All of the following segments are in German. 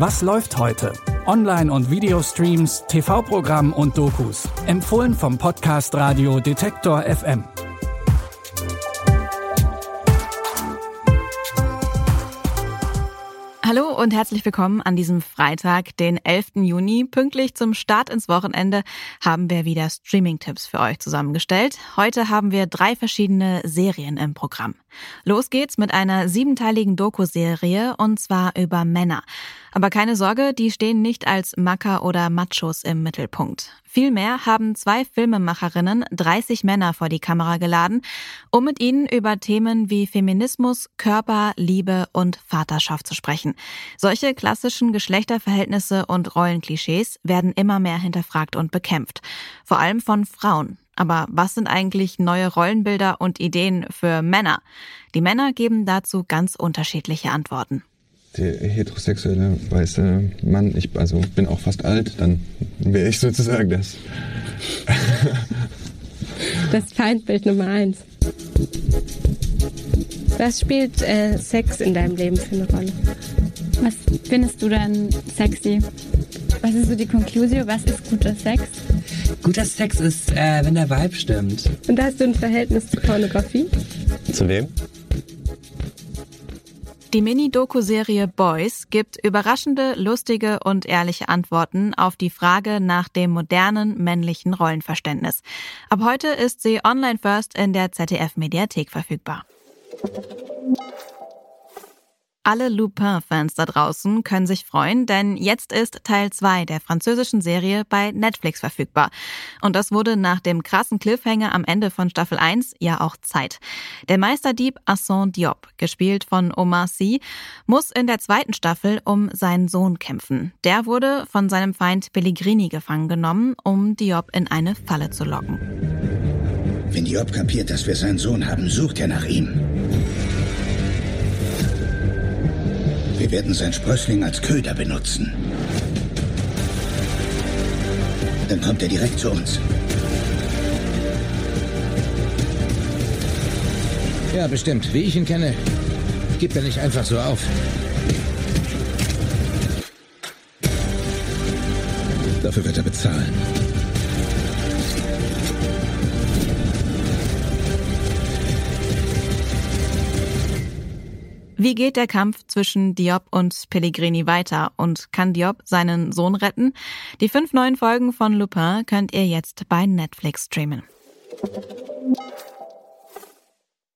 Was läuft heute? Online- und Videostreams, TV-Programm und Dokus. Empfohlen vom Podcast Radio Detektor FM. Hallo und herzlich willkommen an diesem Freitag, den 11. Juni. Pünktlich zum Start ins Wochenende haben wir wieder Streaming-Tipps für euch zusammengestellt. Heute haben wir drei verschiedene Serien im Programm. Los geht's mit einer siebenteiligen Doku-Serie und zwar über Männer. Aber keine Sorge, die stehen nicht als Macker oder Machos im Mittelpunkt. Vielmehr haben zwei Filmemacherinnen 30 Männer vor die Kamera geladen, um mit ihnen über Themen wie Feminismus, Körper, Liebe und Vaterschaft zu sprechen. Solche klassischen Geschlechterverhältnisse und Rollenklischees werden immer mehr hinterfragt und bekämpft. Vor allem von Frauen. Aber was sind eigentlich neue Rollenbilder und Ideen für Männer? Die Männer geben dazu ganz unterschiedliche Antworten. Der heterosexuelle weiße Mann, ich also bin auch fast alt, dann wäre ich sozusagen das. das Feindbild Nummer eins. Was spielt äh, Sex in deinem Leben für eine Rolle? Was findest du denn sexy? Was ist so die Konklusion? Was ist guter Sex? Guter Sex ist, äh, wenn der Vibe stimmt. Und hast du ein Verhältnis zu Pornografie? Zu wem? Die Mini-Doku-Serie Boys gibt überraschende, lustige und ehrliche Antworten auf die Frage nach dem modernen männlichen Rollenverständnis. Ab heute ist sie online first in der ZDF-Mediathek verfügbar. Alle Lupin-Fans da draußen können sich freuen, denn jetzt ist Teil 2 der französischen Serie bei Netflix verfügbar. Und das wurde nach dem krassen Cliffhanger am Ende von Staffel 1 ja auch Zeit. Der Meisterdieb Asson Diop, gespielt von Omar Sy, muss in der zweiten Staffel um seinen Sohn kämpfen. Der wurde von seinem Feind Pellegrini gefangen genommen, um Diop in eine Falle zu locken. Wenn Diop kapiert, dass wir seinen Sohn haben, sucht er nach ihm. Wir werden sein Sprössling als Köder benutzen. Dann kommt er direkt zu uns. Ja, bestimmt. Wie ich ihn kenne, gibt er nicht einfach so auf. Dafür wird er bezahlen. Wie geht der Kampf zwischen Diop und Pellegrini weiter und kann Diop seinen Sohn retten? Die fünf neuen Folgen von Lupin könnt ihr jetzt bei Netflix streamen.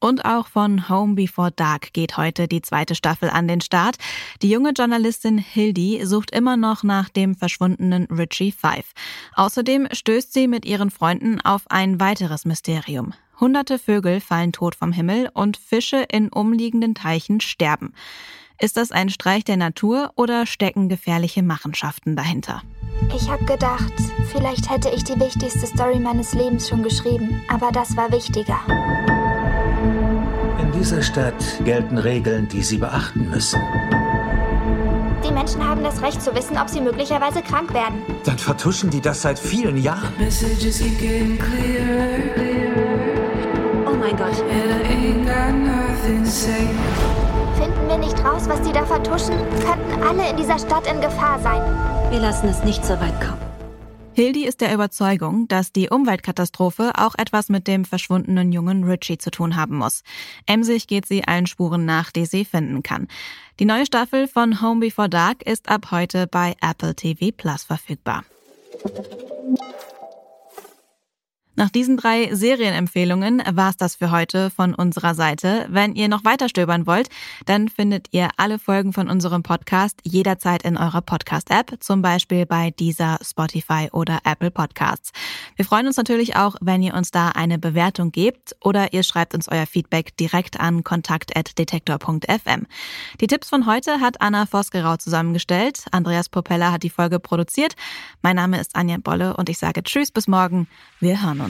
Und auch von Home Before Dark geht heute die zweite Staffel an den Start. Die junge Journalistin Hildy sucht immer noch nach dem verschwundenen Richie Five. Außerdem stößt sie mit ihren Freunden auf ein weiteres Mysterium. Hunderte Vögel fallen tot vom Himmel und Fische in umliegenden Teichen sterben. Ist das ein Streich der Natur oder stecken gefährliche Machenschaften dahinter? Ich habe gedacht, vielleicht hätte ich die wichtigste Story meines Lebens schon geschrieben, aber das war wichtiger. In dieser Stadt gelten Regeln, die Sie beachten müssen. Die Menschen haben das Recht zu wissen, ob sie möglicherweise krank werden. Dann vertuschen die das seit vielen Jahren. Oh mein Gott. Finden wir nicht raus, was die da vertuschen, könnten alle in dieser Stadt in Gefahr sein. Wir lassen es nicht so weit kommen. Hildi ist der Überzeugung, dass die Umweltkatastrophe auch etwas mit dem verschwundenen jungen Richie zu tun haben muss. Emsig geht sie allen Spuren nach, die sie finden kann. Die neue Staffel von Home Before Dark ist ab heute bei Apple TV Plus verfügbar. Nach diesen drei Serienempfehlungen war es das für heute von unserer Seite. Wenn ihr noch weiter stöbern wollt, dann findet ihr alle Folgen von unserem Podcast jederzeit in eurer Podcast-App, zum Beispiel bei dieser Spotify oder Apple Podcasts. Wir freuen uns natürlich auch, wenn ihr uns da eine Bewertung gebt oder ihr schreibt uns euer Feedback direkt an kontakt.detektor.fm. Die Tipps von heute hat Anna Vosgerau zusammengestellt. Andreas Popella hat die Folge produziert. Mein Name ist Anja Bolle und ich sage Tschüss bis morgen. Wir hören uns